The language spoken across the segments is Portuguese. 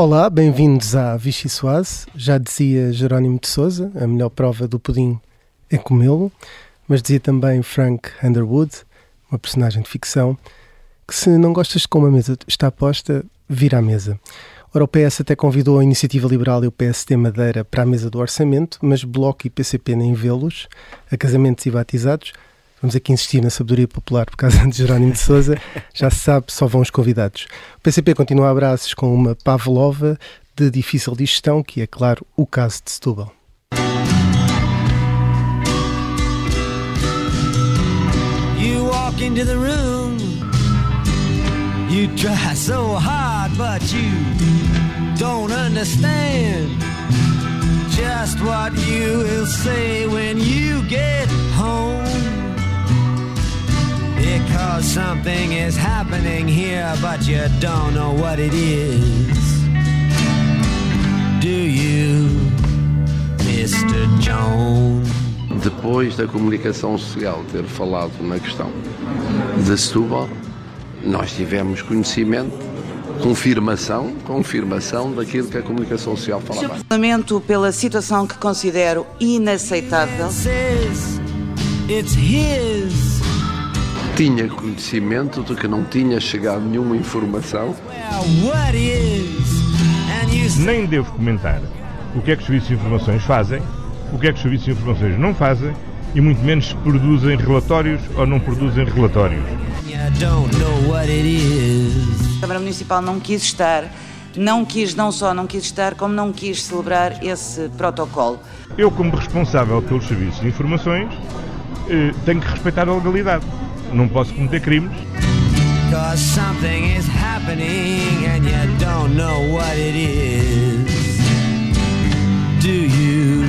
Olá, bem-vindos à Vichy Soase. Já dizia Jerónimo de Souza, a melhor prova do pudim é comê-lo, mas dizia também Frank Underwood, uma personagem de ficção, que se não gostas de como a mesa está posta, vira à mesa. Ora, o PS até convidou a Iniciativa Liberal e o PSD Madeira para a mesa do orçamento, mas Bloco e PCP nem vê-los, a casamentos e batizados. Vamos aqui insistir na sabedoria popular por causa de Jerónimo de Souza. Já se sabe, só vão os convidados. O PCP continua a braços com uma Pavlova de difícil digestão, que é, claro, o caso de Setúbal. You walk into the room. You try so hard, but you don't understand just what you will say when you get home. Because something is happening here, but you don't know what it is. Do you, Mr. Jones? Depois da comunicação social ter falado na questão de Setúbal, nós tivemos conhecimento, confirmação, confirmação daquilo que a comunicação social falava. Lamento pela situação que considero inaceitável. It's his. Tinha conhecimento de que não tinha chegado nenhuma informação Nem devo comentar o que é que os serviços de informações fazem, o que é que os serviços de informações não fazem e muito menos se produzem relatórios ou não produzem relatórios. A Câmara Municipal não quis estar, não quis, não só não quis estar, como não quis celebrar esse protocolo. Eu, como responsável pelos serviços de informações, eh, tenho que respeitar a legalidade. Não posso cometer crimes. Cause something is happening and you don't know what it is. Do you,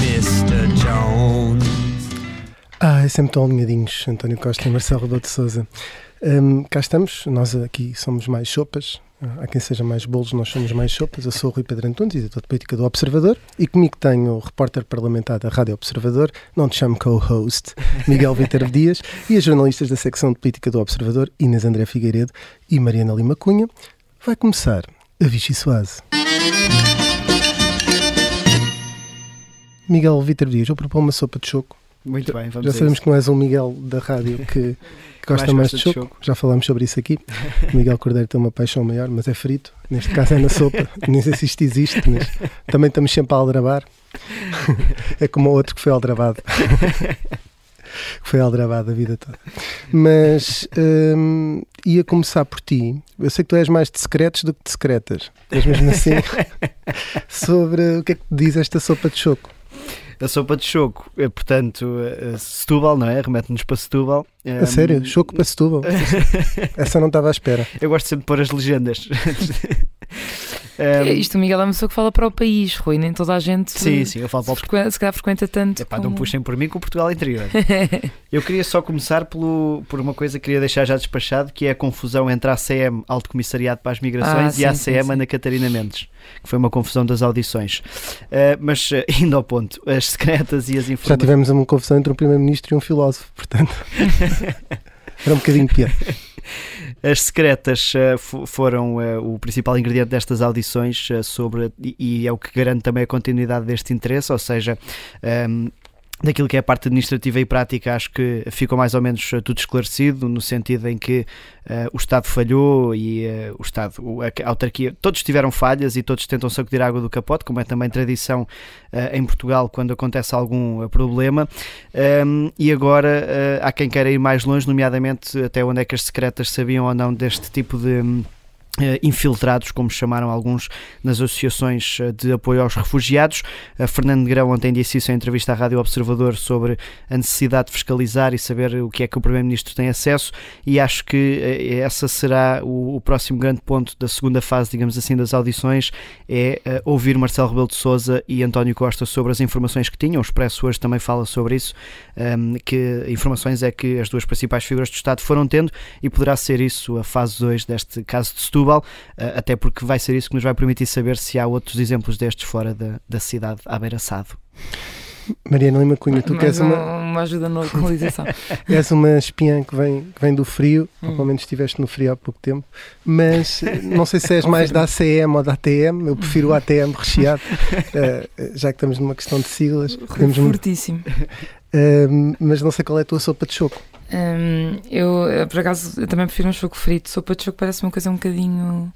Mr. Jones? Ah, é sempre tão alinhadinhos, António Costa e Marcelo Rebelo de Souza. Hum, cá estamos, nós aqui somos mais sopas. Há quem seja mais bolos, nós somos mais sopas. Eu sou o Rui Pedro Antunes, editor de política do Observador, e comigo tenho o repórter parlamentar da Rádio Observador, não te chamo co-host, Miguel Viterbo Dias, e as jornalistas da secção de política do Observador, Inês André Figueiredo e Mariana Lima Cunha. Vai começar a Vichy Soase. Miguel Viterbo Dias, eu proponho uma sopa de choco. Muito bem, vamos Já sabemos isso. que não és um Miguel da rádio que, que gosta mais, gosta de, de choco. choco. Já falámos sobre isso aqui. O Miguel Cordeiro tem uma paixão maior, mas é frito. Neste caso é na sopa. Nem sei se isto existe, mas também estamos sempre a aldrabar. É como o outro que foi aldrabado. Que foi aldrabado a vida toda. Mas hum, ia começar por ti. Eu sei que tu és mais de secretos do que de secretas. Mas mesmo assim, sobre o que é que te diz esta sopa de choco. A sopa de choco, é, portanto, eh, Setúbal, não é? Remete-nos para Setúbal. A sério? Choco para Setúbal? Essa não estava à espera. Eu gosto sempre de pôr as legendas. É, Um, Isto o Miguel é uma pessoa que fala para o país, Rui, nem toda a gente sim, sim, eu falo para o frequ- se calhar frequenta tanto. Epá, não como- puxem por mim com o Portugal interior. Eu queria só começar pelo, por uma coisa que queria deixar já despachado, que é a confusão entre a ACM, Alto Comissariado para as Migrações, Ah, e a sim, sim, ACM, sim. Ana Catarina Mendes, que foi uma confusão das audições. Uh, mas, uh, indo ao ponto, as secretas e as Já informações... tivemos uma confusão entre um primeiro-ministro e um filósofo, portanto. Era um bocadinho pior. As secretas fo- foram eh, o principal ingrediente destas audições eh, sobre, e, e é o que garante também a continuidade deste interesse, ou seja, ehm, daquilo que é a parte administrativa e prática, acho que ficou mais ou menos eh, tudo esclarecido, no sentido em que eh, o Estado falhou e eh, o Estado, a, autarquia, todos tiveram falhas e todos tentam sacudir a água do capote, como é também tradição eh, em Portugal quando acontece algum problema. Um, e agora uh, há quem queira ir mais longe, nomeadamente até onde é que as secretas sabiam ou não deste tipo de. Eh, infiltrados, como chamaram alguns nas associações eh, de apoio aos refugiados. Fernando Negrão ontem disse isso em entrevista à Rádio Observador sobre a necessidade de fiscalizar e saber o que é que o Primeiro-Ministro tem acesso e acho que eh, essa será o, o próximo grande ponto da segunda fase, digamos assim, das audições, é eh, ouvir Marcelo Rebelo de Sousa e António Costa sobre as informações que tinham. O Expresso hoje também fala sobre isso, um, que informações é que as duas principais figuras do Estado foram tendo e poderá ser isso a fase 2 deste caso de Setúbal, uh, até porque vai ser isso que nos vai permitir saber se há outros exemplos destes fora da, da cidade à beira-sado. Mariana Lima Cunha, tu queres um- uma, uma ajuda na localização. és uma espiã que vem, que vem do frio, Hum. pelo menos estiveste no frio há pouco tempo, mas eh, não sei se és mais da ACM ou da ATM, eu prefiro o ATM recheado, eh, já que estamos numa questão de siglas, muito, Fortíssimo. eh, mas não sei qual é a tua sopa de choco. Hum, eu, eh, por acaso, eu também prefiro um choco frito. Sopa de choco parece uma coisa um bocadinho.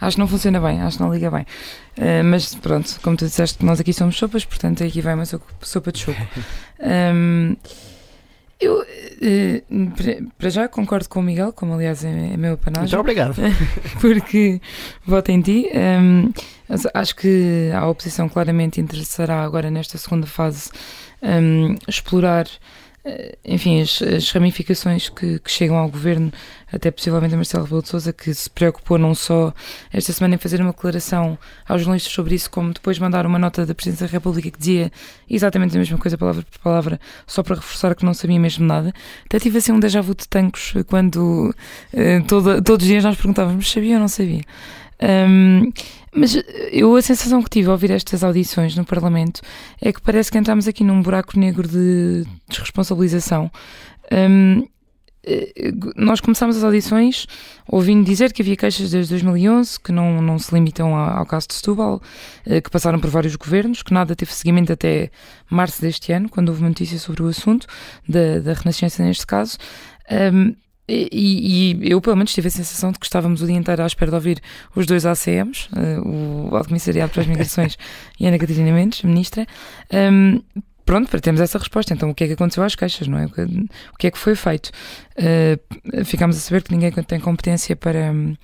Acho que não funciona bem, acho que não liga bem. Eh, mas pronto, como tu disseste, nós aqui somos sopas, portanto aqui vai uma so- sopa de choco. Hum, eu, eh, para- já, concordo com o Miguel, como aliás é, é meu Muito apanagem, obrigado. porque voto em ti. Mas acho que a oposição claramente interessará agora nesta segunda fase explorar enfim, as, as ramificações que, que chegam ao governo, até possivelmente a Marcelo Rebelo de Sousa, que se preocupou não só esta semana em fazer uma declaração aos jornalistas sobre isso, como depois mandar uma nota da Presidência da República que dizia exatamente a mesma coisa, palavra por palavra, só para reforçar que não sabia mesmo nada. Até tive assim um déjà vu de tancos quando eh, toda- todos os dias nós perguntávamos sabia ou não sabia. Hum, mas eu a sensação que tive ao ouvir estas audições no Parlamento é que parece que entramos aqui num buraco negro de desresponsabilização. Hum, eh, nós começámos as audições ouvindo dizer que havia queixas desde 2011 que não, não se limitam ao caso de Setúbal, eh, que passaram por vários governos, que nada teve seguimento até março deste ano, quando houve uma notícia sobre o assunto, da, da Renascença neste caso. Hum, e, e eu, pelo menos, tive a sensação de que estávamos o dia inteiro à espera de ouvir os dois ACMs, eh, o Alto Comissariado para as Migrações e Ana Catarina Mendes, ministra. Hum, pronto, para termos essa resposta. Então, o que é que aconteceu às queixas, não é? O que, é que foi feito? Eh, ficámos a saber que ninguém tem competência para, hum,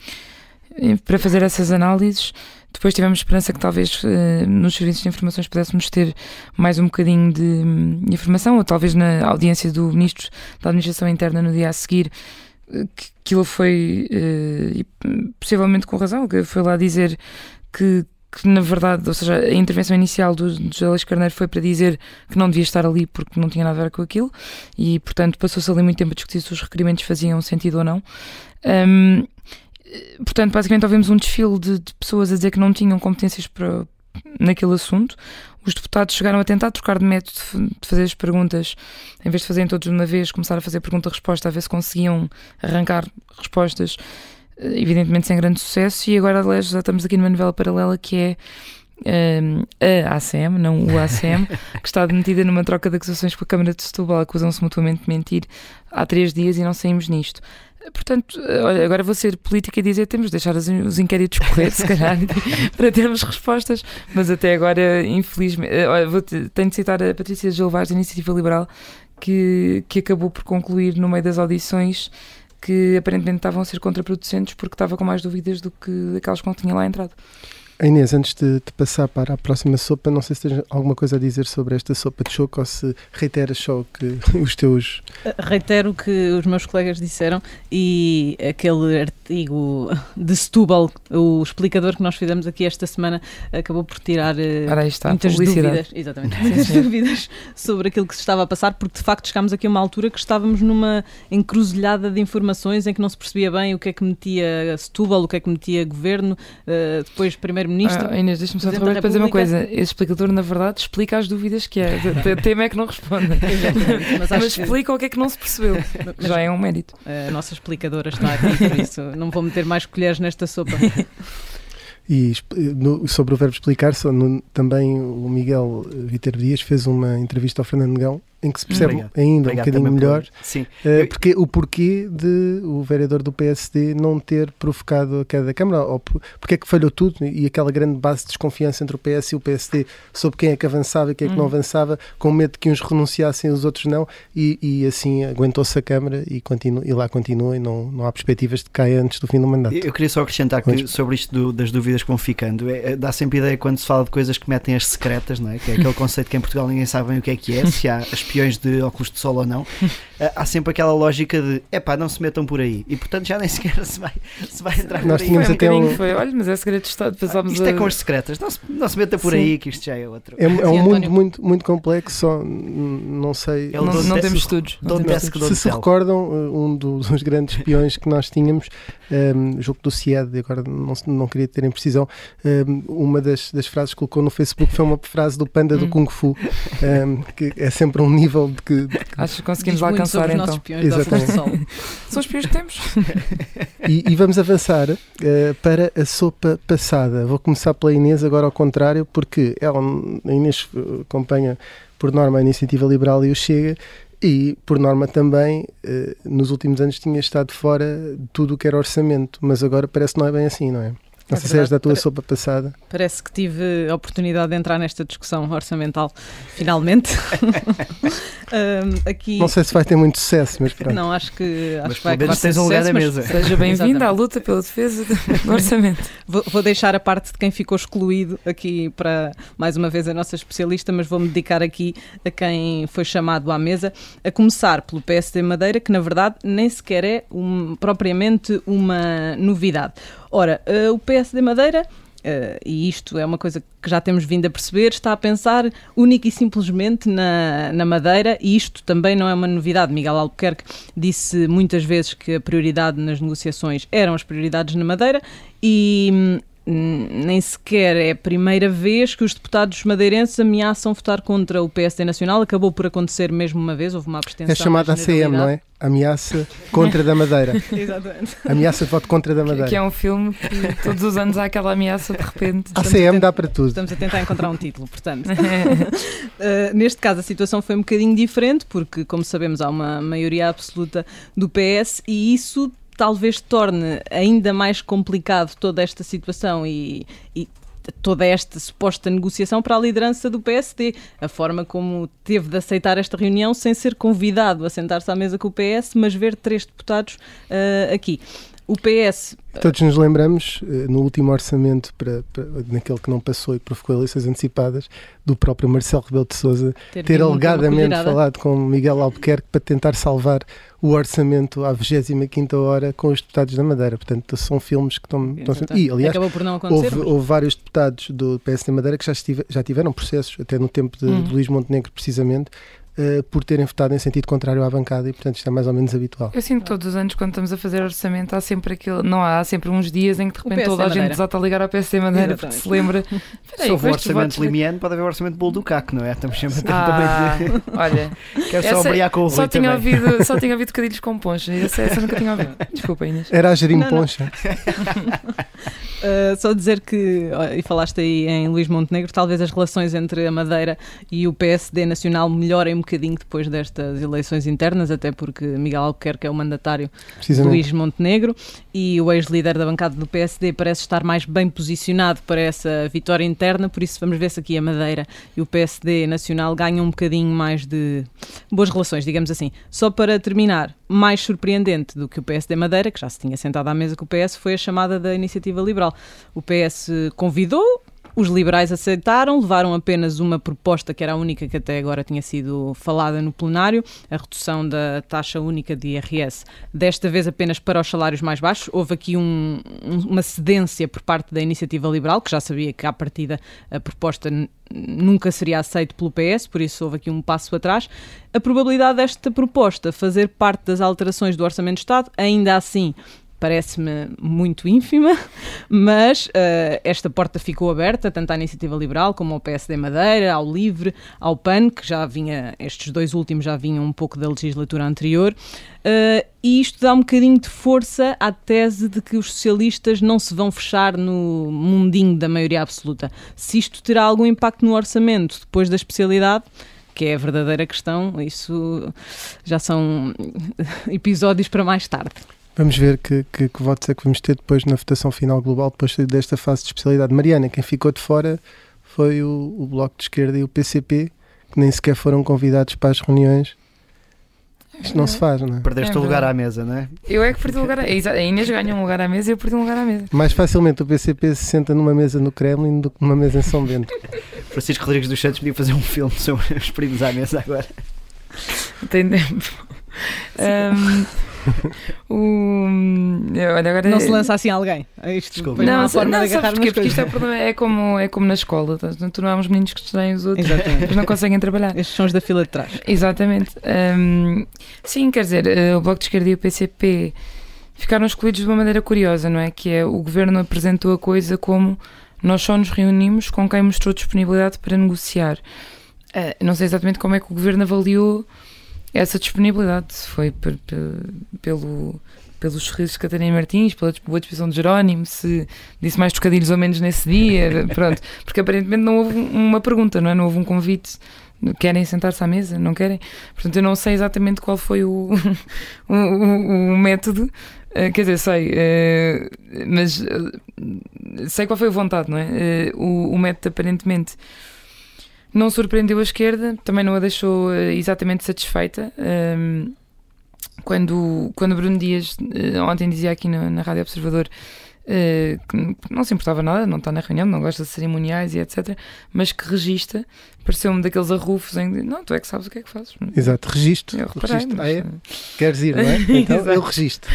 para fazer essas análises. Depois tivemos esperança que talvez eh, nos serviços de informações pudéssemos ter mais um bocadinho de hum, informação, ou talvez na audiência do Ministro da Administração Interna no dia a seguir, eh, que aquilo foi, eh, e, possivelmente com razão, que foi lá dizer que, que na verdade, ou seja, a intervenção inicial do, do José Luís Carneiro foi para dizer que não devia estar ali porque não tinha nada a ver com aquilo e, portanto, passou-se ali muito tempo a discutir se os requerimentos faziam sentido ou não. Hum, portanto, basicamente ouvimos um desfile de, de pessoas a dizer que não tinham competências para, naquele assunto. Os deputados chegaram a tentar trocar de método de fazer as perguntas, em vez de fazerem todos de uma vez, começar a fazer pergunta-resposta, a ver se conseguiam arrancar respostas, eh, evidentemente sem grande sucesso. E agora, aliás, já estamos aqui numa novela paralela que é hum, a ACM, não o ACM, que está demitida numa troca de acusações com a Câmara de Setúbal, acusam-se mutuamente de mentir há três dias e não saímos nisto. Portanto, olha, agora vou ser política e dizer temos de deixar os, os inquéritos correr, se calhar, para termos respostas, mas até agora, infelizmente, eh, olha, vou te- tenho de citar a Patrícia Gilvaz, da Iniciativa Liberal, que, que acabou por concluir no meio das audições que aparentemente estavam a ser contraproducentes porque estava com mais dúvidas do que aquelas que não tinha lá entrado. Inês, antes de, de passar para a próxima sopa, não sei se tens alguma coisa a dizer sobre esta sopa de choco ou se reiteras só o que os teus. Reitero o que os meus colegas disseram e aquele artigo de Setúbal, o explicador que nós fizemos aqui esta semana, acabou por tirar eh, Ora, está, muitas dúvidas, exatamente, muitas dúvidas sobre aquilo que se estava a passar, porque de facto chegámos aqui a uma altura que estávamos numa encruzilhada de informações em que não se percebia bem o que é que metia Setúbal, o que é que metia governo, eh, depois primeiro-ministro. Ah, Inês, deixa-me só interromper para dizer uma coisa. Esse explicador, na verdade, explica as dúvidas que é. O tema é que não responde. Mas Mas acho que explica o que é que não se percebeu. mas Já é um mérito. a nossa explicadora está aqui, por isso não vou meter mais colheres nesta sopa. E no- sobre o verbo explicar, só no- também o Miguel Viter Dias fez uma entrevista ao Fernando Negão em que se percebe Obrigado. ainda Obrigado um bocadinho por- melhor Sim. eh, porque, o porquê de o vereador do PSD não ter provocado a queda da Câmara, ou por- porque é que falhou tudo e aquela grande base de desconfiança entre o PS e o PSD sobre quem é que avançava e quem é que não Uhum. avançava, com medo de que uns renunciassem e os outros não, e, e assim aguentou-se a Câmara e, continua, e lá continua e não, não há perspectivas de caia antes do fim do mandato. Eu queria só acrescentar que sobre isto do- das dúvidas que vão ficando, é- é- dá sempre ideia quando se fala de coisas que metem as secretas, não é? Que é aquele conceito que em Portugal ninguém sabe bem o que é que é, se há peões de óculos de sol ou não, eh, há sempre aquela lógica de epá, não se metam por aí. E portanto já nem sequer se vai, se vai entrar Nós por aí. tínhamos até um- foi, olha, mas é segredo de Estado, passámos Isto é com as secretas, não se, não se meta por Sim. aí que isto já é outro. É, é um Sim, mundo muito, muito complexo, só não sei. É Não, temos estudos. Se se recordam, uh, um dos, grandes espiões que nós tínhamos, um, jogo do CIED, agora não, não queria ter em precisão, um, uma das, das frases que colocou no Facebook foi uma frase do Panda do Hum. Kung Fu, um, que é sempre um nível de que. de Acho que conseguimos Diz alcançar então. nossos peões sol. São os piores que temos. e, e vamos avançar uh, para a sopa passada. Vou começar pela Inês, agora ao contrário, porque ela, a Inês uh, acompanha por norma a Iniciativa Liberal e o Chega. E, por norma, também, eh, nos últimos anos tinha estado fora de tudo o que era orçamento, mas agora parece que não é bem assim, não é? Não sei se és da tua sopa passada. Parece que tive a oportunidade de entrar nesta discussão orçamental, finalmente. Ahm, aqui. Não sei se vai ter muito sucesso, mas pronto. Não, acho que, acho Mas que vai acabar tens um lugar sucesso, mesa. Seja bem-vindo à luta pela defesa do orçamento. Vou, vou deixar a parte de quem ficou excluído aqui para, mais uma vez, a nossa especialista, mas vou-me dedicar aqui a quem foi chamado à mesa, a começar pelo PSD Madeira, que na verdade nem sequer é um- propriamente uma novidade. Ora, eh, o PSD Madeira. eh, e isto é uma coisa que já temos vindo a perceber, está a pensar única e simplesmente na, na Madeira, e isto também não é uma novidade. Miguel Albuquerque disse muitas vezes que a prioridade nas negociações eram as prioridades na Madeira, e hum, nem sequer é a primeira vez que os deputados madeirenses ameaçam votar contra o PSD Nacional. Acabou por acontecer mesmo uma vez, houve uma abstenção. É chamada ACM, não é? Ameaça contra da Madeira. Exatamente. Ameaça de voto contra da Que, que é Madeira. um filme que todos os anos há aquela ameaça de repente. ACM dá para tudo. Estamos a tentar encontrar um título, portanto. Uh, neste caso, a situação foi um bocadinho diferente, porque, como sabemos, há uma maioria absoluta do PS e isso talvez torne ainda mais complicado toda esta situação e, e toda esta suposta negociação para a liderança do PSD. A forma como teve de aceitar esta reunião sem ser convidado a sentar-se à mesa com o PS, mas ver três deputados uh, aqui. O PS Todos nos lembramos, eh, no último orçamento, para, para- naquele que não passou e provocou eleições antecipadas, do próprio Marcelo Rebelo de Sousa ter, ter alegadamente falado com Miguel Albuquerque para tentar salvar o orçamento à 25 hora com os deputados da Madeira. Portanto, são filmes que estão... estão e, aliás, Acabou por não acontecer. houve, mas- houve vários deputados do PSD Madeira que já, estive- já tiveram processos, até no tempo de, Uhum. de Luís Montenegro, precisamente, eh, por terem votado em sentido contrário à bancada e, portanto, isto é mais ou menos habitual. Eu sinto que todos os anos, quando estamos a fazer orçamento, há sempre aquilo. Não há, há sempre uns dias em que de repente toda a gente desata a ligar ao PSD Madeira porque se lembra. Se houve um orçamento limiano, pode haver um orçamento bolo do caco, não é? Estamos sempre a ter Ah, também olha. Quero só brilhar com o só tinha, também. ouvido, só tinha ouvido cadilhos com poncha. Essa, essa nunca tinha ouvido. Desculpa, Inês. Era a não. Poncha. Uh, só dizer que, e falaste aí em Luís Montenegro, talvez as relações entre a Madeira e o PSD Nacional melhorem bocadinho depois destas eleições internas, até porque Miguel Albuquerque é o mandatário. Luís Montenegro e o ex-líder da bancada do PSD parece estar mais bem posicionado para essa vitória interna, por isso vamos ver se aqui a Madeira e o PSD Nacional ganham um bocadinho mais de boas relações, digamos assim. Só para terminar, mais surpreendente do que o PSD Madeira, que já se tinha sentado à mesa com o PS, foi a chamada da Iniciativa Liberal. O PS convidou, os liberais aceitaram, levaram apenas uma proposta que era a única que até agora tinha sido falada no plenário, a redução da taxa única de IRS, desta vez apenas para os salários mais baixos. Houve aqui um- um- uma cedência por parte da Iniciativa Liberal, que já sabia que à partida a proposta nunca seria aceita pelo PS, por isso houve aqui um passo atrás. A probabilidade desta proposta fazer parte das alterações do Orçamento de Estado, ainda assim, parece-me muito ínfima, mas eh, esta porta ficou aberta tanto à Iniciativa Liberal como ao PSD Madeira, ao LIVRE, ao PAN, que já vinha, estes dois últimos já vinham um pouco da legislatura anterior, eh, e isto dá um bocadinho de força à tese de que os socialistas não se vão fechar no mundinho da maioria absoluta. Se isto terá algum impacto no orçamento depois da especialidade, que é a verdadeira questão, isso já são episódios para mais tarde. Vamos ver que, que, que votos é que vamos ter depois na votação final global, depois desta fase de especialidade. Mariana, quem ficou de fora foi o, o Bloco de Esquerda e o PCP, que nem sequer foram convidados para as reuniões. Isto não se faz, não é? Perdeste É o lugar à mesa, não é? Eu é que perdi o lugar. A, Exa- a Inês ganha um lugar à mesa e eu perdi um lugar à mesa. Mais facilmente o PCP se senta numa mesa no Kremlin do que numa mesa em São Bento. Francisco Rodrigues dos Santos podia fazer um filme sobre os primos à mesa agora. Tem tempo. Um, o, olha, agora Não se lança assim alguém. Isto Desculpa. não, Não, forma não de sabes porquê? Porque isto é, problema, é, como, é como na escola. Tu não há uns meninos que estudem os outros, Exatamente. mas não conseguem trabalhar. Estes são os da fila de trás. Exatamente. Hum, sim, quer dizer, eh, o Bloco de Esquerda e o PCP ficaram excluídos de uma maneira curiosa, não é? Que é o governo apresentou a coisa como nós só nos reunimos com quem mostrou disponibilidade para negociar. Eh, não sei exatamente como é que o governo avaliou essa disponibilidade. Foi pe- pe- pelo, pelos sorrisos de Catarina Martins, pela boa disposição de Jerónimo, se disse mais trocadilhos ou menos nesse dia, pronto. Porque aparentemente não houve uma pergunta, não é? Não houve um convite. Querem sentar-se à mesa? Não querem? Portanto, eu não sei exatamente qual foi o, o, o- o método. Eh, quer dizer, sei, eh, mas eh, sei qual foi a vontade, não é? O, o método aparentemente não surpreendeu a esquerda, também não a deixou eh, exatamente satisfeita. Quando, quando Bruno Dias eh, ontem dizia aqui na, na Rádio Observador eh, que não se importava nada, não está na reunião, não gosta de cerimoniais e etc., mas que regista, pareceu-me daqueles arrufos em que, não, tu é que sabes o que é que fazes. Exato, registro. Eu reparei, registro. mas, Ah, é? eh, Queres ir, não é? Então eu registro.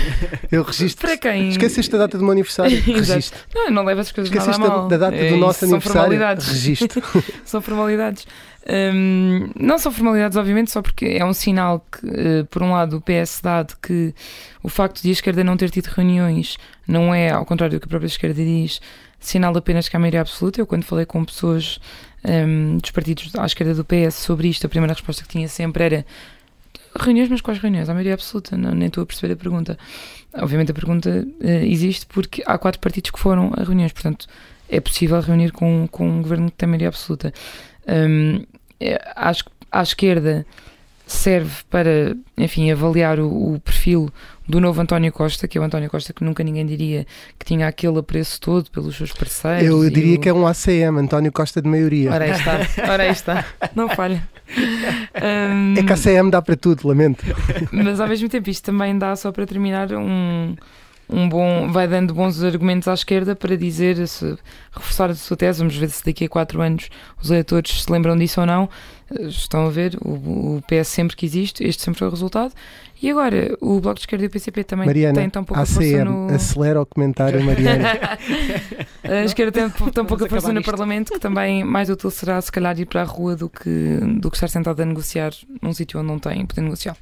Eu registro. Para quem? Esqueceste a data do meu aniversário? Registro. Não, não levo as coisas nada a Esqueceste da, mal. da data É, do isso nosso são aniversário? formalidades. Registro. são formalidades. Hum, não são formalidades, obviamente, só porque é um sinal que, eh, por um lado, o PS dá de que o facto de a esquerda não ter tido reuniões não é, ao contrário do que a própria esquerda diz, sinal apenas que há maioria absoluta. Eu, quando falei com pessoas hum, dos partidos à esquerda do PS sobre isto, a primeira resposta que tinha sempre era reuniões, mas quais reuniões? Há maioria absoluta, não, nem estou a perceber a pergunta. Obviamente a pergunta eh, existe porque há quatro partidos que foram a reuniões, portanto é possível reunir com, com um governo que tem maioria absoluta. É, acho que à esquerda serve para, enfim, avaliar o, o perfil do novo António Costa, que é o António Costa que nunca ninguém diria que tinha aquele apreço todo pelos seus parceiros. Eu diria o- que é um ACM, António Costa de maioria. Ora aí está, ora aí está, não falha. Hum, É que a ACM dá para tudo, lamento. mas ao mesmo tempo isto também dá só para terminar um, um bom vai dando bons argumentos à esquerda para dizer se reforçar a sua tese, vamos ver se daqui a quatro anos os eleitores se lembram disso ou não Eh, estão a ver, o, o PS sempre que existe este sempre foi o resultado e agora o Bloco de Esquerda e o PCP também Mariana, têm tão pouca força ACM, no acelera o comentário, Mariana. a esquerda tem tão pouca acabar força no nisto. Parlamento que também mais útil será se calhar ir para a rua do que, do que estar sentado a negociar num sítio onde não tem poder negocial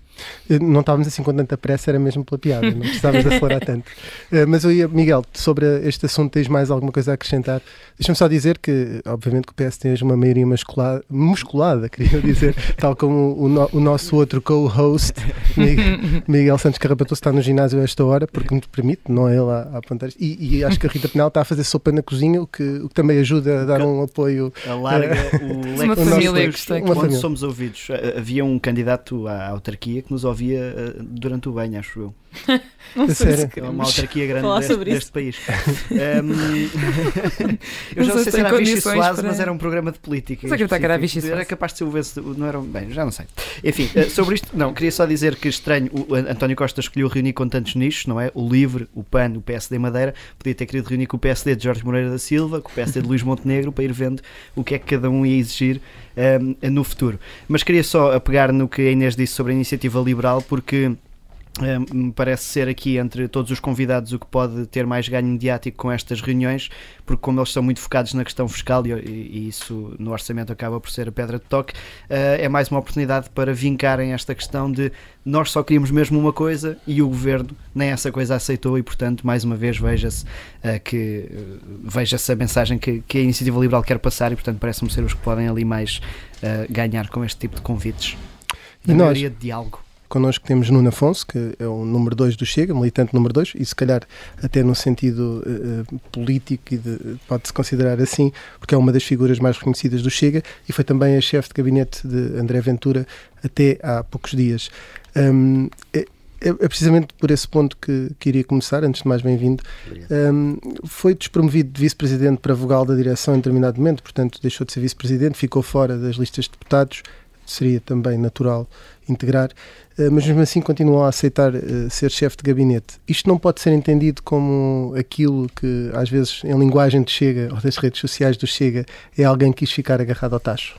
Eh, Não estávamos assim com tanta pressa, era mesmo pela piada, não precisávamos de acelerar tanto. Eh, Mas eu ia, Miguel, sobre este assunto, tens mais alguma coisa a acrescentar? Deixa-me só dizer que, obviamente, que o PS tem hoje uma maioria musculada, musculada queria dizer, tal como o, no- o nosso outro co-host, Mi- Miguel Santos Carrapatoso, está no ginásio a esta hora, porque nos permite, não é ele a, a apontar isto. E, e acho que a Rita Penal está a fazer sopa na cozinha, o que, o que também ajuda a dar um apoio. Alarga o Uma leque de família que está. Uma família. somos ouvidos. Ah, Havia um candidato à autarquia que nos ouvia ah, durante o banho, acho eu. Não sei se É uma autarquia grande deste, deste país. Ahm, eu Não já sei não sei se era a Vichy Soase, para- mas era um programa de política. Acreditar que era a. Vichy Era capaz de ser o vencedor. Não era, bem, já não sei. Enfim, eh, sobre isto, não, queria só dizer que estranho, o António Costa escolheu reunir com tantos nichos, não é? O LIVRE, o PAN, o PSD Madeira, podia ter querido reunir com o PSD de Jorge Moreira da Silva, com o PSD de Luís Montenegro, para ir vendo o que é que cada um ia exigir ahm, no futuro. Mas queria só apegar no que a Inês disse sobre a iniciativa liberal, porque me parece ser aqui entre todos os convidados o que pode ter mais ganho mediático com estas reuniões, porque como eles são muito focados na questão fiscal e, e isso no orçamento acaba por ser a pedra de toque, eh, é mais uma oportunidade para vincarem esta questão de nós só queríamos mesmo uma coisa e o governo nem essa coisa aceitou e portanto mais uma vez veja-se eh, que eh, veja-se a mensagem que, que a iniciativa liberal quer passar e portanto parece-me ser os que podem ali mais eh, ganhar com este tipo de convites. E Na nós? maioria de diálogo. Connosco temos Nuno Afonso, que é o número 2 do Chega, militante número 2, e se calhar até no sentido eh, político, de- pode-se considerar assim, porque é uma das figuras mais reconhecidas do Chega e foi também a chefe de gabinete de André Ventura até há poucos dias. Hum, é, é- é precisamente por esse ponto que, que iria começar, antes de mais bem-vindo. Hum, foi despromovido de vice-presidente para vogal da direção em determinado momento, portanto deixou de ser vice-presidente, ficou fora das listas de deputados, seria também natural integrar, eh, mas mesmo assim continuou a aceitar eh, ser chefe de gabinete. Isto não pode ser entendido como aquilo que, às vezes, em linguagem de Chega ou das redes sociais do Chega, é alguém que quis ficar agarrado ao tacho.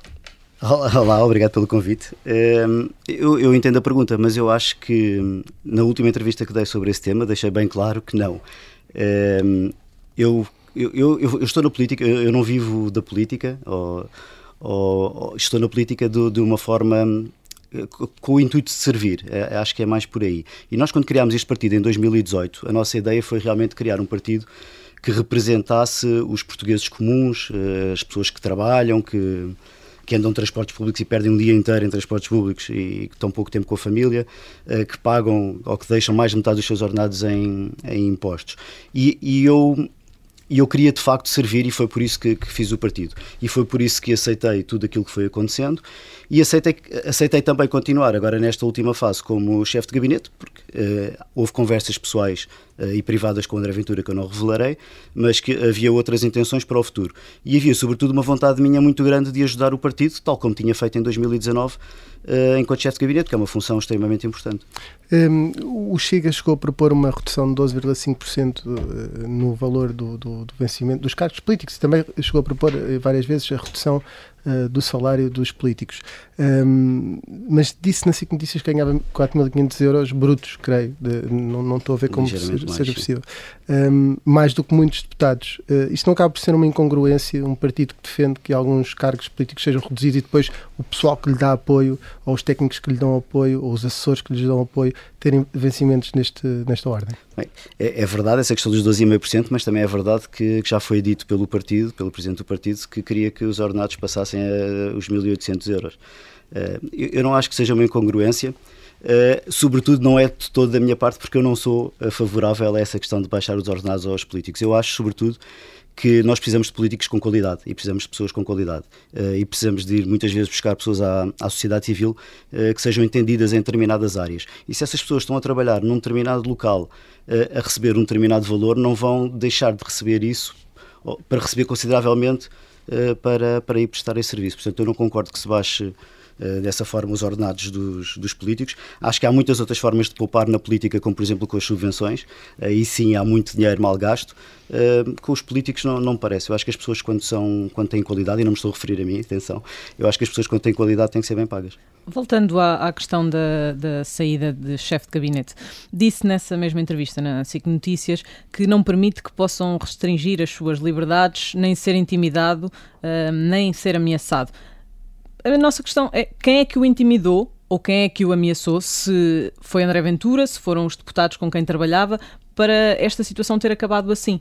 Olá, obrigado pelo convite. Ehm, eu, eu, entendo a pergunta, mas eu acho que na última entrevista que dei sobre esse tema deixei bem claro que não. Ehm, eu, eu, eu estou na política, eu não vivo da política, ou, ou, ou estou na política de, de uma forma eh, com o intuito de servir, é, acho que é mais por aí. E nós, quando criámos este partido em 2018, a nossa ideia foi realmente criar um partido que representasse os portugueses comuns, eh, as pessoas que trabalham, que, que andam em transportes públicos e perdem um dia inteiro em transportes públicos e que estão pouco tempo com a família, eh, que pagam ou que deixam mais de metade dos seus ordenados em, em impostos. E, e eu e eu queria de facto servir e foi por isso que, que, fiz o partido. E foi por isso que aceitei tudo aquilo que foi acontecendo e aceitei, aceitei também continuar agora nesta última fase como chefe de gabinete, porque uh, houve conversas pessoais e privadas com André Ventura que eu não revelarei, mas que havia outras intenções para o futuro. E havia sobretudo uma vontade minha muito grande de ajudar o partido, tal como tinha feito em 2019, uh, enquanto chefe de gabinete, que é uma função extremamente importante. Um, o Chega chegou a propor uma redução de 12,5% eh, no valor do, do, do, vencimento dos cargos políticos e também chegou a propor eh, várias vezes a redução uh, do salário dos políticos. Um, mas disse na SIC Notícias que ganhava 4.500 euros brutos, creio. De, não, não estou a ver como seja, mais, seja possível. Um, mais do que muitos deputados. Uh, isto não acaba por ser uma incongruência, um partido que defende que alguns cargos políticos sejam reduzidos e depois o pessoal que lhe dá apoio, ou os técnicos que lhe dão apoio, ou os assessores que lhes dão apoio, terem vencimentos neste, nesta ordem? Bem, é, é, verdade essa questão dos 12,5%, mas também é verdade que, que, já foi dito pelo partido, pelo presidente do partido, que queria que os ordenados passassem a os 1.800 euros. Uh, eu, eu não acho que seja uma incongruência. Uh, sobretudo não é de toda da minha parte porque eu não sou favorável a essa questão de baixar os ordenados aos políticos. Eu acho, sobretudo, que nós precisamos de políticos com qualidade e precisamos de pessoas com qualidade uh, e precisamos de ir muitas vezes buscar pessoas à, à sociedade civil uh, que sejam entendidas em determinadas áreas. E se essas pessoas estão a trabalhar num determinado local a receber um determinado valor, não vão deixar de receber isso para receber consideravelmente para, para ir prestar esse serviço. Portanto, eu não concordo que se baixe eh, dessa forma os ordenados dos, dos, políticos. Acho que há muitas outras formas de poupar na política, como por exemplo com as subvenções. Aí sim há muito dinheiro mal gasto. Eh, com os políticos não, não me parece. Eu acho que as pessoas quando, são, quando têm qualidade, e não me estou a referir a mim, atenção, eu acho que as pessoas quando têm qualidade têm que ser bem pagas. Voltando à, à questão da, da, saída de chefe de gabinete, disse nessa mesma entrevista na SIC Notícias que não permite que possam restringir as suas liberdades, nem ser intimidado, nem ser ameaçado a nossa questão é quem é que o intimidou ou quem é que o ameaçou, se foi André Ventura, se foram os deputados com quem trabalhava, para esta situação ter acabado assim?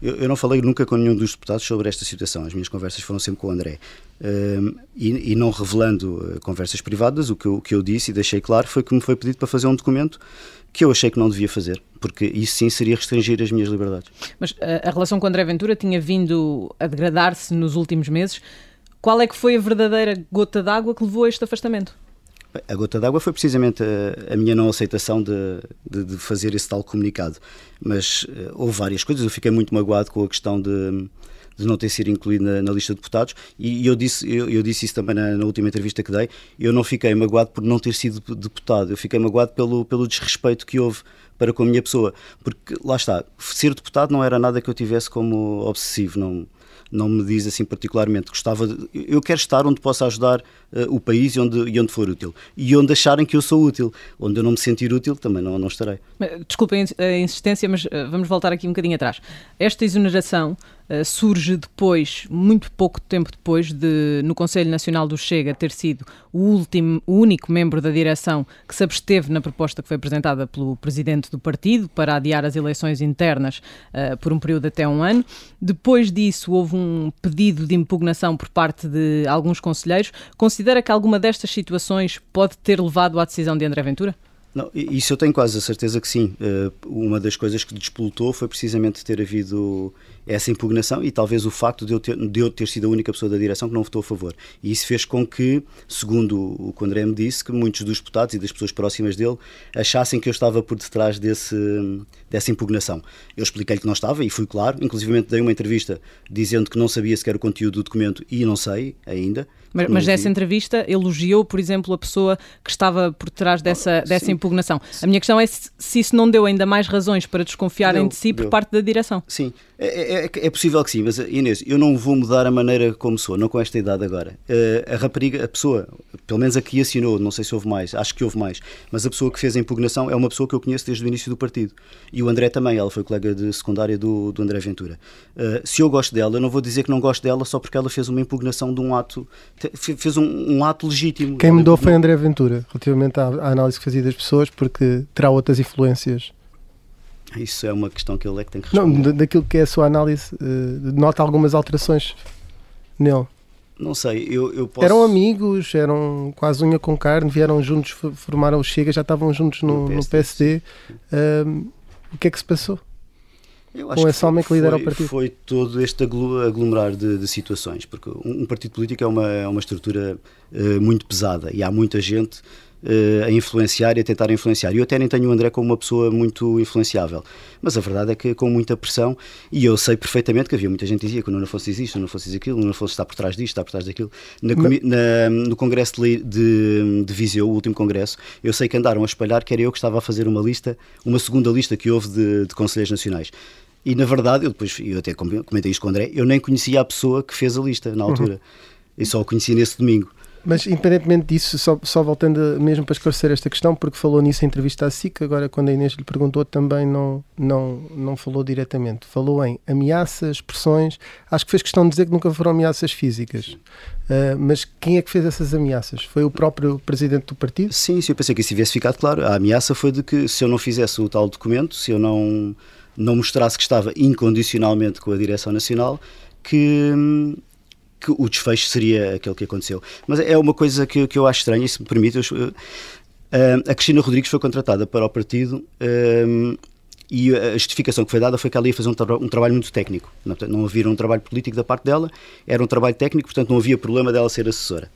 Eu, eu, não falei nunca com nenhum dos deputados sobre esta situação. As minhas conversas foram sempre com o André. Um, e, e, não revelando uh, conversas privadas, o que, eu, o que eu disse e deixei claro foi que me foi pedido para fazer um documento que eu achei que não devia fazer, porque isso sim seria restringir as minhas liberdades. Mas a, uh, a relação com André Ventura tinha vindo a degradar-se nos últimos meses. Qual é que foi a verdadeira gota d'água que levou a este afastamento? A gota d'água foi precisamente a, a, minha não aceitação de, de, de, fazer esse tal comunicado. Mas uh, houve várias coisas. Eu fiquei muito magoado com a questão de, de não ter sido incluído na, na lista de deputados e, e eu, disse, eu, eu, disse isso também na, na, última entrevista que dei. Eu não fiquei magoado por não ter sido deputado. Eu fiquei magoado pelo, pelo desrespeito que houve para com a minha pessoa. Porque lá está, ser deputado não era nada que eu tivesse como obsessivo. Não não me diz assim particularmente. Gostava de, eu quero estar onde possa ajudar uh, o país e onde, e onde for útil. E onde acharem que eu sou útil. Onde eu não me sentir útil, também não, não estarei. Desculpem a insistência, mas uh, vamos voltar aqui um bocadinho atrás. Esta exoneração uh, surge depois, muito pouco tempo depois, de no Conselho Nacional do Chega ter sido o último, o único membro da direção que se absteve na proposta que foi apresentada pelo presidente do partido para adiar as eleições internas por um período até um ano. Depois disso, houve um pedido de impugnação por parte de alguns conselheiros. Considera que alguma destas situações pode ter levado à decisão de André Ventura? Não, isso eu tenho quase a certeza que sim. Uh, uma das coisas que despolutou foi precisamente ter havido essa impugnação e talvez o facto de eu, ter, de eu ter sido a única pessoa da direção que não votou a favor. E isso fez com que, segundo o que me disse, que muitos dos deputados e das pessoas próximas dele achassem que eu estava por detrás desse, dessa impugnação. Eu expliquei-lhe que não estava e fui claro, inclusive dei uma entrevista dizendo que não sabia sequer o conteúdo do documento e não sei ainda. Mas, mas nessa entrevista elogiou, por exemplo, a pessoa que estava por trás dessa, dessa impugnação. A minha questão é se, se, isso não deu ainda mais razões para desconfiarem deu, de si por deu. parte da direção. Sim, é, é, É, é, é, possível que sim, mas Inês, eu não vou mudar a maneira como sou, não com esta idade agora. Uh, a rapariga, a pessoa, pelo menos a que assinou, não sei se houve mais, acho que houve mais, mas a pessoa que fez a impugnação é uma pessoa que eu conheço desde o início do partido. E o André também, ela foi colega de secundária do, do André Ventura. Uh, se eu gosto dela, eu não vou dizer que não gosto dela só porque ela fez uma impugnação de um ato, fez um, um ato legítimo. Quem mudou foi André Ventura, relativamente à, à análise que fazia das pessoas, porque terá outras influências isso é uma questão que ele é que tem que responder. Não, daquilo que é a sua análise, uh, nota algumas alterações nele. Não sei, eu, eu posso... Eram amigos, eram quase unha com carne, vieram juntos, formaram o Chega, já estavam juntos no, no PSD. No PSD. O que é que se passou? Eu acho Com esse homem que lidera o partido? Foi todo este aglomerar de, de situações, porque um, um, partido político é uma, é uma estrutura uh, muito pesada e há muita gente uh, a influenciar e a tentar influenciar. E eu até nem tenho o André como uma pessoa muito influenciável, mas a verdade é que com muita pressão, e eu sei perfeitamente que havia muita gente que dizia que o Nuno Afonso isto, o Nuno Afonso aquilo, o Nuno Afonso está por trás disto, está por trás daquilo. Na, na, no congresso de, de, de Viseu, o último congresso, eu sei que andaram a espalhar que era eu que estava a fazer uma lista, uma segunda lista que houve de, de conselheiros nacionais. E na verdade, eu depois eu até comentei isto com o André, eu nem conhecia a pessoa que fez a lista na altura. Uhum. Eu só a conheci nesse domingo. Mas, independentemente disso, só, só voltando mesmo para esclarecer esta questão, porque falou nisso em entrevista à SIC, agora quando a Inês lhe perguntou também não, não, não falou diretamente. Falou em ameaças, pressões, acho que fez questão de dizer que nunca foram ameaças físicas. Uh, mas quem é que fez essas ameaças? Foi o próprio presidente do partido? Sim, sim, eu pensei que isso tivesse ficado claro. A ameaça foi de que se eu não fizesse o tal documento, se eu não, não mostrasse que estava incondicionalmente com a Direção Nacional, que hum, que o desfecho seria aquele que aconteceu. Mas é uma coisa que, que eu acho estranha, e se me permite, eu, uh, a Cristina Rodrigues foi contratada para o partido uh, e a justificação que foi dada foi que ela ia fazer um, tra um trabalho muito técnico. Não, não havia um trabalho político da parte dela, era um trabalho técnico, portanto não havia problema dela ser assessora.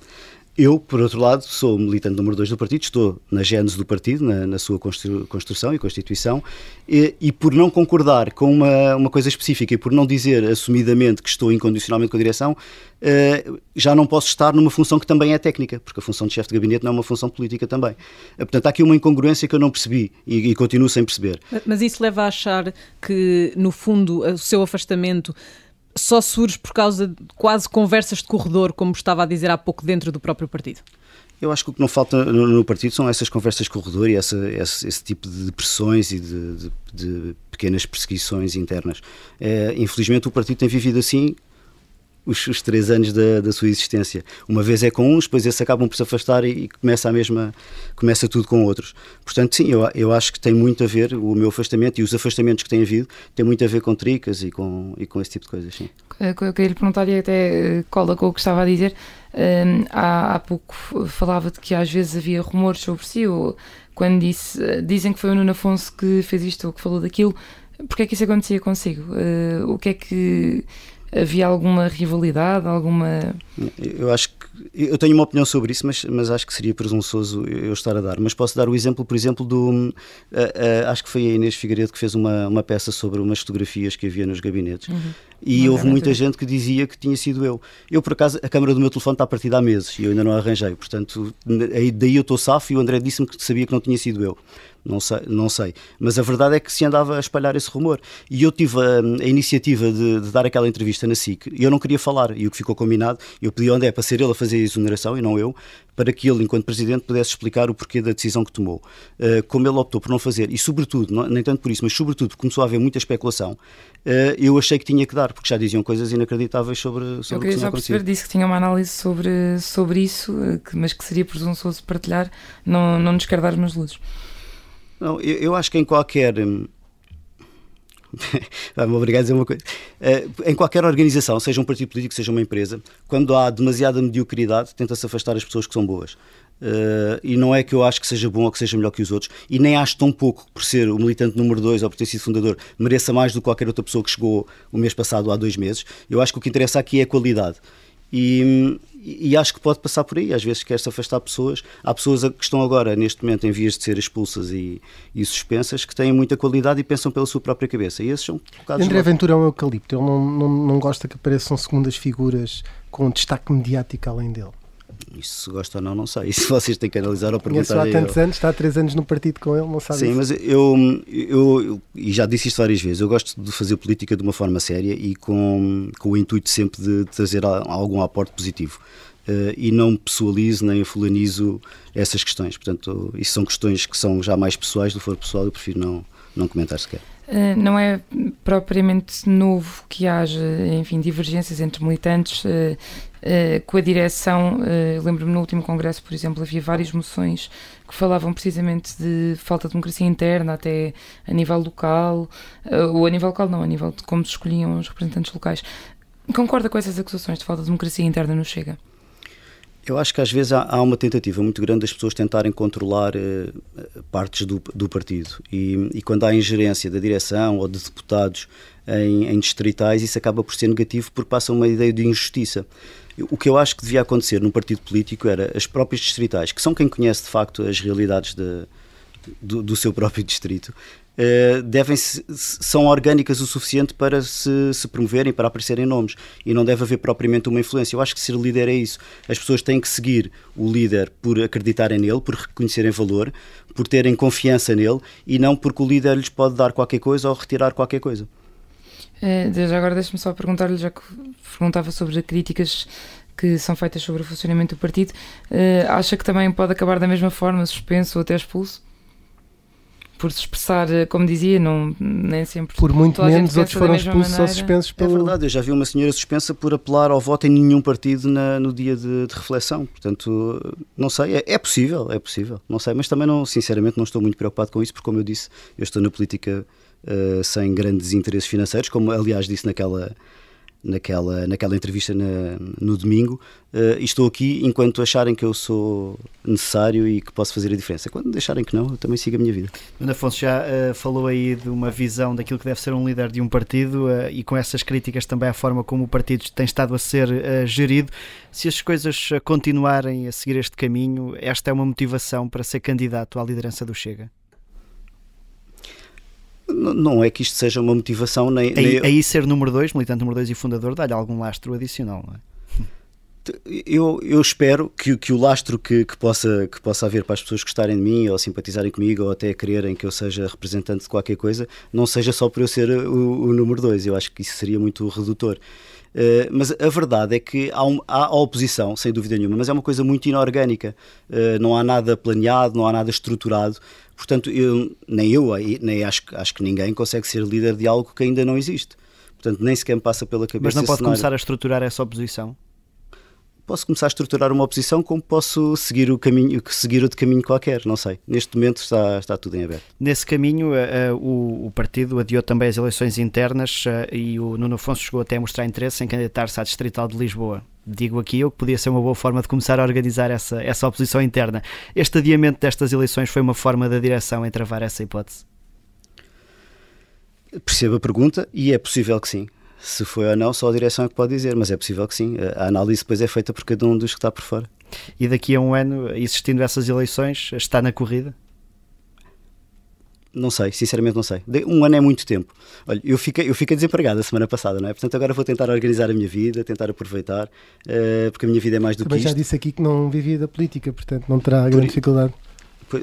Eu, por outro lado, sou militante número 2 do partido, estou na gênese do partido, na, na sua construção e constituição, e, e, por não concordar com uma, uma coisa específica e por não dizer assumidamente que estou incondicionalmente com a direção, eh, já não posso estar numa função que também é técnica, porque a função de chefe de gabinete não é uma função política também. Eh, portanto, há aqui uma incongruência que eu não percebi e, e continuo sem perceber. Mas isso leva a achar que, no fundo, o seu afastamento só surge por causa de quase conversas de corredor, como estava a dizer há pouco, dentro do próprio partido? Eu acho que o que não falta no, partido são essas conversas de corredor e essa, esse, esse, tipo de pressões e de, de, de pequenas perseguições internas. É, infelizmente, o partido tem vivido assim os, os, três anos da, da, sua existência. Uma vez é com uns, depois esses acabam por se afastar e, e, começa a mesma, começa tudo com outros. Portanto, sim, eu, eu acho que tem muito a ver o meu afastamento e os afastamentos que têm havido têm muito a ver com tricas e com, e com esse tipo de coisas, sim. Eu queria lhe perguntar e até eh, cola com o que estava a dizer. Um, há, há pouco falava de que às vezes havia rumores sobre si, ou quando disse, eh, dizem que foi o Nuno Afonso que fez isto ou que falou daquilo. Porquê é que isso acontecia consigo? Uh, o que é que havia alguma rivalidade, alguma. Eu acho que. Eu tenho uma opinião sobre isso, mas, mas acho que seria presunçoso eu estar a dar. Mas posso dar o exemplo, por exemplo, do. Uh, uh, acho que foi a Inês Figueiredo que fez uma, uma peça sobre umas fotografias que havia nos gabinetes. Uhum. E Não houve muita gente que dizia que tinha sido eu. Eu, por acaso, a câmera do meu telefone está partida há meses e eu ainda não a arranjei. Portanto, daí eu estou safo e o André disse-me que sabia que não tinha sido eu. Não sei, não sei. Mas a verdade é que se andava a espalhar esse rumor. E eu tive a, a iniciativa de, de, dar aquela entrevista na SIC e eu não queria falar. E o que ficou combinado, eu pedi ao André para ser ele a fazer a exoneração e não eu, para que ele, enquanto Presidente, pudesse explicar o porquê da decisão que tomou. Uh, como ele optou por não fazer, e sobretudo, não, nem tanto por isso, mas sobretudo porque começou a haver muita especulação, uh, eu achei que tinha que dar, porque já diziam coisas inacreditáveis sobre, sobre eu queria o que só perceber, disse que tinha uma análise sobre, sobre isso, eh, que, mas que seria presunçoso partilhar, não, não nos quer dar umas luzes. Não, eu, eu acho que em qualquer. Vai-me obrigar a dizer uma coisa. Uh, em qualquer organização, seja um partido político, seja uma empresa, quando há demasiada mediocridade, tenta-se afastar as pessoas que são boas. Uh, e não é que eu acho que seja bom ou que seja melhor que os outros, e nem acho tão pouco por ser o militante número 2 ou por ter sido fundador, mereça mais do que qualquer outra pessoa que chegou o mês passado há dois meses. Eu acho que o que interessa aqui é a qualidade. E, e acho que pode passar por aí. Às vezes quer-se afastar pessoas. Há pessoas que estão agora, neste momento, em vias de ser expulsas e, e suspensas, que têm muita qualidade e pensam pela sua própria cabeça. E esses são colocados. André Ventura é um eucalipto. Ele não, não, não gosta que apareçam segundas figuras com destaque mediático além dele. Isso se gosta ou não, não sei. Isso vocês têm que analisar ou Conheço perguntar. há tantos anos, está há três anos no partido com ele, não sabe Sim, isso. mas eu, eu, eu- e já disse isto várias vezes, eu gosto de fazer política de uma forma séria e com, com o intuito sempre de trazer algum aporte positivo. Eh, e não pessoalizo nem fulanizo essas questões. Portanto, isso são questões que são já mais pessoais, do for pessoal, eu prefiro não, não comentar sequer. Uh, não é propriamente novo que haja, enfim, divergências entre militantes uh, uh, com a direção. Uh, Lembro-me no último congresso, por exemplo, havia várias moções que falavam precisamente de falta de democracia interna, até a nível local, uh, ou a nível local não, a nível de como se escolhiam os representantes locais. Concorda com essas acusações de falta de democracia interna no Chega? Eu acho que às vezes há, uma tentativa muito grande das pessoas tentarem controlar eh, partes do, do partido e, e quando há ingerência da direção ou de deputados em, em distritais, isso acaba por ser negativo porque passa uma ideia de injustiça. O que eu acho que devia acontecer num partido político era as próprias distritais, que são quem conhece de facto as realidades de, do, do seu próprio distrito, eh, devem -se, são orgânicas o suficiente para se, se, promoverem, para aparecerem nomes e não deve haver propriamente uma influência. Eu acho que ser líder é isso. As pessoas têm que seguir o líder por acreditarem nele, por reconhecerem valor, por terem confiança nele e não porque o líder lhes pode dar qualquer coisa ou retirar qualquer coisa. É, desde agora deixe-me só perguntar-lhe, já que perguntava sobre críticas que são feitas sobre o funcionamento do partido, uh, acha que também pode acabar da mesma forma, suspenso ou até expulso? por se expressar, como dizia, não, nem sempre. Por muito menos, outros foram expulsos ou suspensos pelo. É verdade, eu já vi uma senhora suspensa por apelar ao voto em nenhum partido na, no dia de, de, reflexão. Portanto, não sei, é, é, possível, é possível, não sei, mas também, não, sinceramente, não estou muito preocupado com isso, porque, como eu disse, eu estou na política uh, sem grandes interesses financeiros, como aliás disse naquela. Naquela, naquela entrevista na, no domingo, uh, estou aqui enquanto acharem que eu sou necessário e que posso fazer a diferença. Quando deixarem que não, eu também sigo a minha vida. Ana Afonso já uh, falou aí de uma visão daquilo que deve ser um líder de um partido uh, e com essas críticas também à forma como o partido tem estado a ser gerido. Se as coisas continuarem a seguir este caminho, esta é uma motivação para ser candidato à liderança do Chega? Não é que isto seja uma motivação nem. Aí, nem... aí ser número 2, militante número 2 e fundador, dá-lhe algum lastro adicional, não é? Eu, eu espero que, que o lastro que, que, possa, que possa haver para as pessoas gostarem de mim ou simpatizarem comigo ou até quererem que eu seja representante de qualquer coisa não seja só por eu ser o, o número 2. Eu acho que isso seria muito redutor. Uh, mas a verdade é que há, um, há, oposição, sem dúvida nenhuma, mas é uma coisa muito inorgânica. Uh, não há nada planeado, não há nada estruturado. Portanto, eu, nem eu, nem acho, acho que ninguém consegue ser líder de algo que ainda não existe. Portanto, nem sequer me passa pela cabeça. Mas não pode cenário. começar a estruturar essa oposição? Posso começar a estruturar uma oposição como posso seguir o caminho, seguir outro caminho qualquer, não sei. Neste momento está, está tudo em aberto. Nesse caminho, uh, o, o, partido adiou também as eleições internas uh, e o Nuno Afonso chegou até a mostrar interesse em candidatar-se à Distrital de Lisboa. Digo aqui eu que podia ser uma boa forma de começar a organizar essa, essa oposição interna. Este adiamento destas eleições foi uma forma da direção em travar essa hipótese? Percebo a pergunta e é possível que sim. Se foi ou não, só a direção é que pode dizer, mas é possível que sim. A análise depois é feita por cada um dos que está por fora. E daqui a um ano, existindo essas eleições, está na corrida? Não sei, sinceramente não sei. Um ano é muito tempo. Olha, eu fiquei, eu fiquei desempregado a semana passada, não é? Portanto, agora vou tentar organizar a minha vida, tentar aproveitar, uh, porque a minha vida é mais do Também que isto. já disse aqui que não vivia da política, portanto não terá grande dificuldade.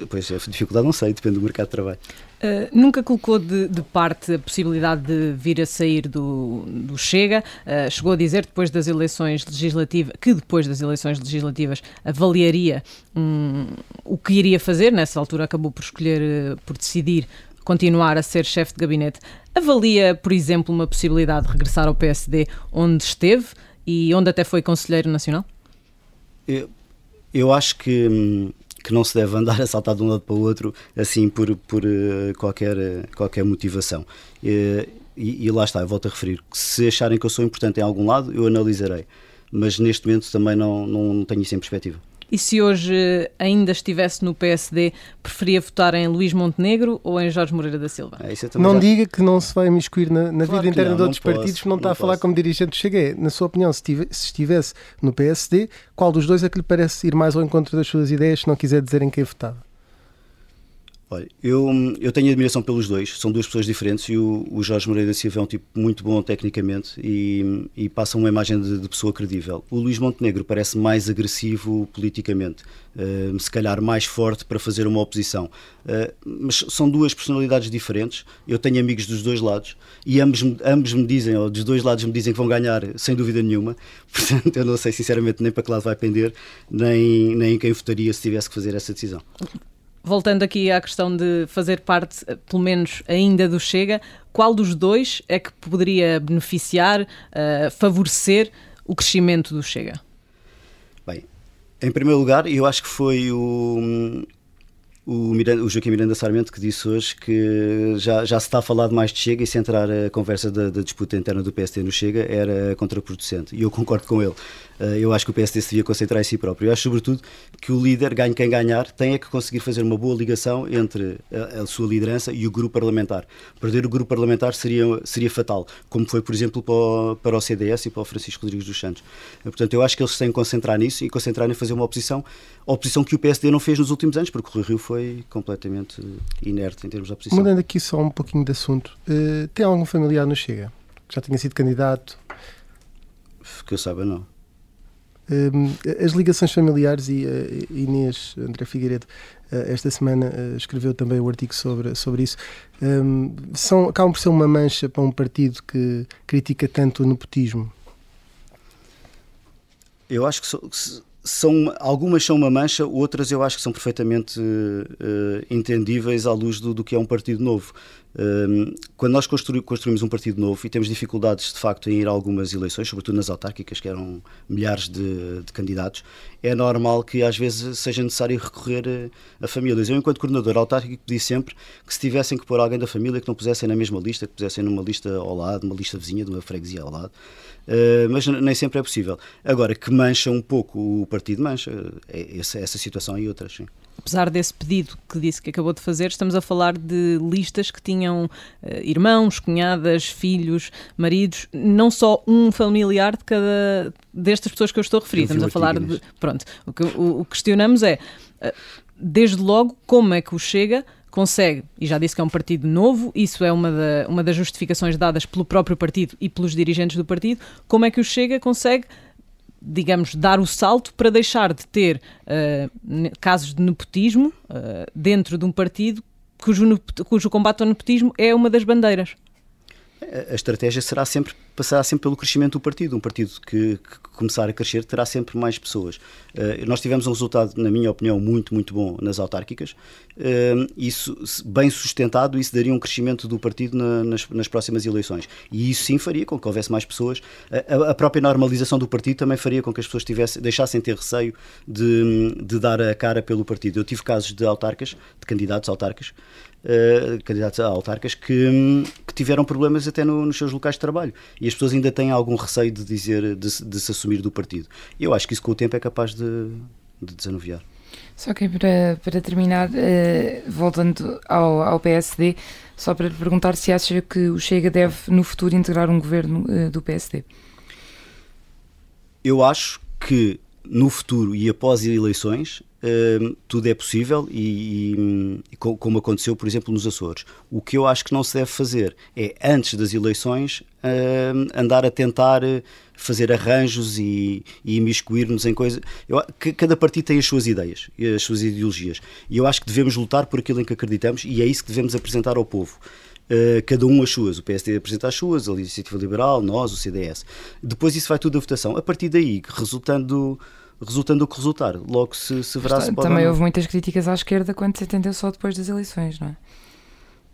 Pois, a dificuldade não sei, depende do mercado de trabalho. Uh, nunca colocou de, de, parte a possibilidade de vir a sair do, do Chega. Uh, chegou a dizer depois das eleições legislativas que depois das eleições legislativas avaliaria um, o que iria fazer. Nessa altura acabou por escolher, uh, por decidir continuar a ser chefe de gabinete. Avalia, por exemplo, uma possibilidade de regressar ao PSD, onde esteve e onde até foi conselheiro nacional? Eu, eu acho que. Que não se deve andar a saltar de um lado para o outro assim por, por uh, qualquer, uh, qualquer motivação. Uh, e, e, lá está, eu volto a referir. Se acharem que eu sou importante em algum lado, eu analisarei. Mas neste momento também não, não tenho isso em perspectiva. E se hoje ainda estivesse no PSD, preferia votar em Luís Montenegro ou em Jorge Moreira da Silva? É, não já... diga que não se vai imiscuir na, na claro vida interna não, de outros não partidos, posso, não está não a falar posso. como dirigente do Chega. Na sua opinião, se, tive, se estivesse no PSD, qual dos dois é que lhe parece ir mais ao encontro das suas ideias, se não quiser dizer em quem votava? Olha, eu, eu tenho admiração pelos dois, são duas pessoas diferentes e o, o Jorge Moreira Silva é um tipo muito bom tecnicamente e, e passa uma imagem de, de, pessoa credível. O Luís Montenegro parece mais agressivo politicamente, uh, se calhar mais forte para fazer uma oposição. Uh, mas são duas personalidades diferentes. Eu tenho amigos dos dois lados e ambos, ambos me dizem, ou dos dois lados me dizem que vão ganhar sem dúvida nenhuma. Portanto, eu não sei sinceramente nem para que lado vai pender, nem, nem em quem votaria se tivesse que fazer essa decisão voltando aqui à questão de fazer parte, eh, pelo menos ainda do Chega, qual dos dois é que poderia beneficiar, uh, favorecer o crescimento do Chega? Bem, em primeiro lugar, eu acho que foi o, o, Miranda, o Joaquim Miranda Sarmento que disse hoje que já, já se está a falar mais de Chega e se entrar a conversa da, da disputa interna do PST no Chega era contraproducente. E eu concordo com ele. Eh, eu acho que o PSD se devia concentrar em si próprio. Eu acho, sobretudo, que o líder, ganhe quem ganhar, tem é que conseguir fazer uma boa ligação entre a, a, sua liderança e o grupo parlamentar. Perder o grupo parlamentar seria, seria fatal, como foi, por exemplo, para o, para o CDS e para o Francisco Rodrigues dos Santos. Eh, portanto, eu acho que eles têm que concentrar nisso e concentrar em fazer uma oposição, oposição que o PSD não fez nos últimos anos, porque o Rui Rio foi completamente inerte em termos de oposição. Mudando aqui só um pouquinho de assunto, uh, tem algum familiar no Chega? Que já tinha sido candidato? Que eu saiba, não. Hum, as ligações familiares, e uh, Inês André Figueiredo uh, esta semana uh, escreveu também o um artigo sobre, sobre isso, um, são, acabam por ser uma mancha para um partido que critica tanto o nepotismo? Eu acho que são, algumas são uma mancha, outras eu acho que são perfeitamente entendíveis à luz do, do que é um partido novo. Quando nós constru construímos um partido novo e temos dificuldades de facto em ir a algumas eleições, sobretudo nas autárquicas, que eram milhares de, de candidatos, é normal que às vezes seja necessário recorrer a, a, famílias. Eu, enquanto coordenador autárquico, pedi sempre que se tivessem que pôr alguém da família que não pusessem na mesma lista, que pusessem numa lista ao lado, uma lista vizinha, de uma freguesia ao lado. Uh, mas nem sempre é possível. Agora, que mancha um pouco o partido, mancha é essa, essa situação e outras, sim apesar desse pedido que disse que acabou de fazer, estamos a falar de listas que tinham uh, irmãos, cunhadas, filhos, maridos, não só um familiar de cada destas pessoas que eu estou a referir. Estamos a falar de. Pronto, o que o, o questionamos é, uh, desde logo, como é que o Chega consegue, e já disse que é um partido novo, isso é uma, da, uma das justificações dadas pelo próprio partido e pelos dirigentes do partido, como é que o Chega consegue digamos, dar o salto para deixar de ter uh, casos de nepotismo uh, dentro de um partido cujo, cujo combate ao nepotismo é uma das bandeiras a estratégia será sempre passará sempre pelo crescimento do partido. Um partido que, que começar a crescer terá sempre mais pessoas. Uh, nós tivemos um resultado, na minha opinião, muito, muito bom nas autárquicas. Uh, isso, bem sustentado, isso daria um crescimento do partido na, nas, nas, próximas eleições. E isso sim faria com que houvesse mais pessoas. A, a própria normalização do partido também faria com que as pessoas tivessem, deixassem ter receio de, de dar a cara pelo partido. Eu tive casos de autarcas, de candidatos autarcas, uh, candidatos a autarcas que, que tiveram problemas até no, nos seus locais de trabalho e as pessoas ainda têm algum receio de dizer de, de se assumir do partido. Eu acho que isso com o tempo é capaz de, de desanuviar. Só que para, para terminar, uh, voltando ao, ao PSD, só para lhe perguntar se acha que o Chega deve no futuro integrar um governo uh, do PSD. Eu acho que no futuro e após eleições tudo é possível e, e, como aconteceu, por exemplo, nos Açores. O que eu acho que não se deve fazer é, antes das eleições, uh, andar a tentar fazer arranjos e, e imiscuir-nos em coisas. Cada partido tem as suas ideias as suas ideologias. E eu acho que devemos lutar por aquilo em que acreditamos e é isso que devemos apresentar ao povo. Uh, cada um as suas. O PSD apresenta as suas, a Iniciativa Liberal, nós, o CDS. Depois isso vai tudo a votação. A partir daí, resultando resultando o que resultar. Logo se, se verá se pode Também houve muitas críticas à esquerda quando se entendeu só depois das eleições, não é?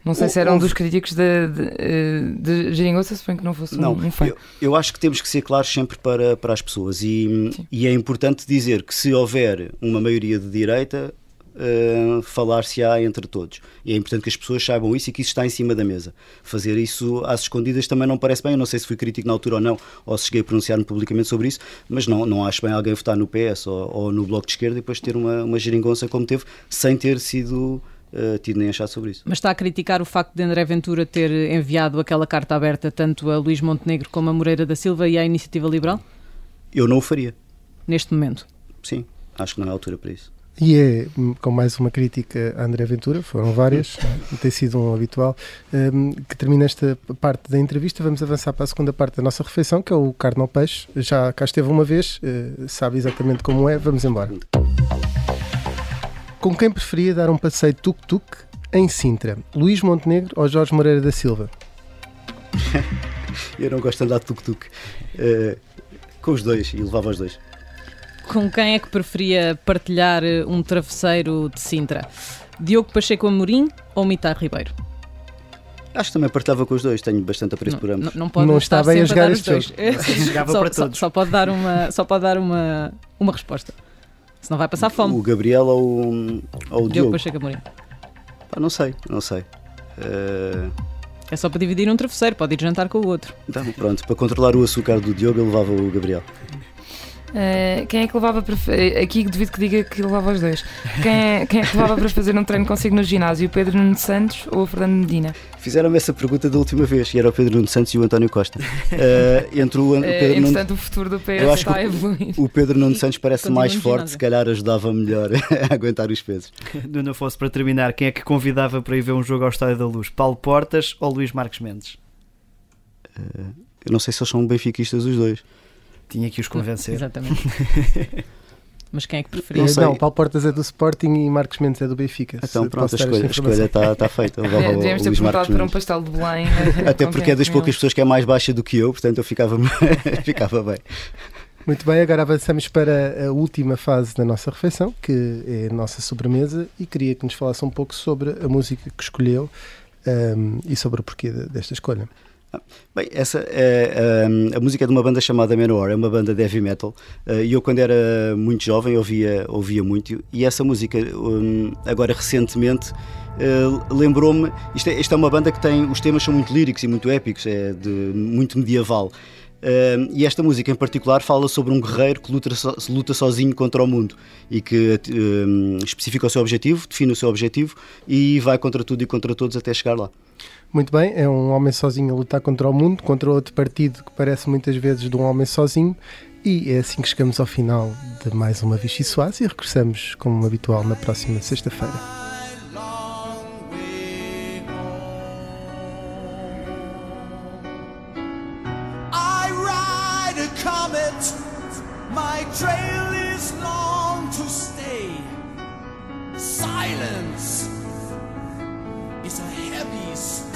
Não sei se era um dos críticos de, de, eh, de suponho que não fosse não, um, um fã. Eu, eu, acho que temos que ser claros sempre para, para as pessoas e, e é importante dizer que se houver uma maioria de direita, uh, falar-se-á entre todos. E é importante que as pessoas saibam isso e que isso está em cima da mesa. Fazer isso às escondidas também não parece bem. Eu não sei se fui crítico na altura ou não, ou se cheguei a pronunciar-me publicamente sobre isso, mas não, não acho bem alguém votar no PS ou, ou no Bloco de Esquerda e depois ter uma, uma geringonça como teve, sem ter sido. Uh, tido nem achado sobre isso. Mas está a criticar o facto de André Ventura ter enviado aquela carta aberta tanto a Luís Montenegro como a Moreira da Silva e à Iniciativa Liberal? Eu não o faria. Neste momento? Sim, acho que não é a altura para isso. E é hum, com mais uma crítica a André Ventura, foram várias, tem sido um habitual, hum, que termina esta parte da entrevista. Vamos avançar para a segunda parte da nossa refeição, que é o carne ao peixe. Já cá esteve uma vez, eh, sabe exatamente como é. Vamos embora. Com quem preferia dar um passeio tuk-tuk em Sintra? Luís Montenegro ou Jorge Moreira da Silva? Eu não gosto de andar tuk-tuk. Eh, com os dois, e levava os dois. Com quem é que preferia partilhar eh, um travesseiro de Sintra? Diogo Pacheco Amorim ou Mitar Ribeiro? Acho que também partilhava com os dois, tenho bastante apreço por ambos. Não, não pode Não está bem a jogar os dois. Jogava só, para só- todos. só pode dar uma, só pode dar uma, uma resposta. Senão vai passar fome. O Gabriel ou, ou o Diogo Diogo? Pacheco Amorim. Pá, não sei, não sei. Eh, É só para dividir um travesseiro, pode ir jantar com o outro. então, pronto, para controlar o açúcar do Diogo, eu levava o Gabriel. Eh, quem é que levava para. eh, Aqui devido que diga que levava os dois. Quem é, quem é que levava para fazer um treino consigo no ginásio? O Pedro Nuno Santos ou o Fernando Medina? Fizeram-me essa pergunta da última vez, e era o Pedro Nuno Santos e o António Costa. Eh, entre o, o Pedro Nuno, entretanto, o futuro do Eu PS acho que está a evoluir. o Pedro Nuno Santos parece Continua mais forte, se calhar ajudava melhor a aguentar os pesos. Nuno Afonso, para terminar, quem é que convidava para ir ver um jogo ao Estádio da Luz? Paulo Portas ou Luís Marques Mendes? Eu não sei se eles são benfiquistas os dois. Tinha que os convencer. Exatamente. Mas quem é que preferia? Não sei. Não, Paulo Portas é do Sporting e Marcos Mendes é do Benfica. Então pronto, a escolha, a escolha está está feita. O Devíamos ter perguntado para um pastel de Belém. eh, Até porque é das comeu. poucas pessoas que é mais baixa do que eu, portanto eu ficava, ficava bem. Muito bem, agora avançamos para a última fase da nossa refeição, que é a nossa sobremesa, e queria que nos falasse um pouco sobre a música que escolheu ahm, e sobre o porquê de- desta escolha. Bem, essa é, hum, a música é de uma banda chamada Manowar, é uma banda de heavy metal. eh, E eu, quando era muito jovem, ouvia, ouvia muito. E essa música, hum, agora recentemente, eh, lembrou-me. Isto, é, isto é uma banda que tem. Os temas são muito líricos e muito épicos, é de, muito medieval. E esta música em particular fala sobre um guerreiro que luta, luta sozinho contra o mundo e que hum, especifica o seu objetivo, define o seu objetivo e vai contra tudo e contra todos até chegar lá. Muito bem, é um homem sozinho a lutar contra o mundo, contra outro partido que parece muitas vezes de um homem sozinho, e é assim que chegamos ao final de mais uma Vichy Soase e regressamos, como habitual, na próxima sexta-feira. Silence is a heavy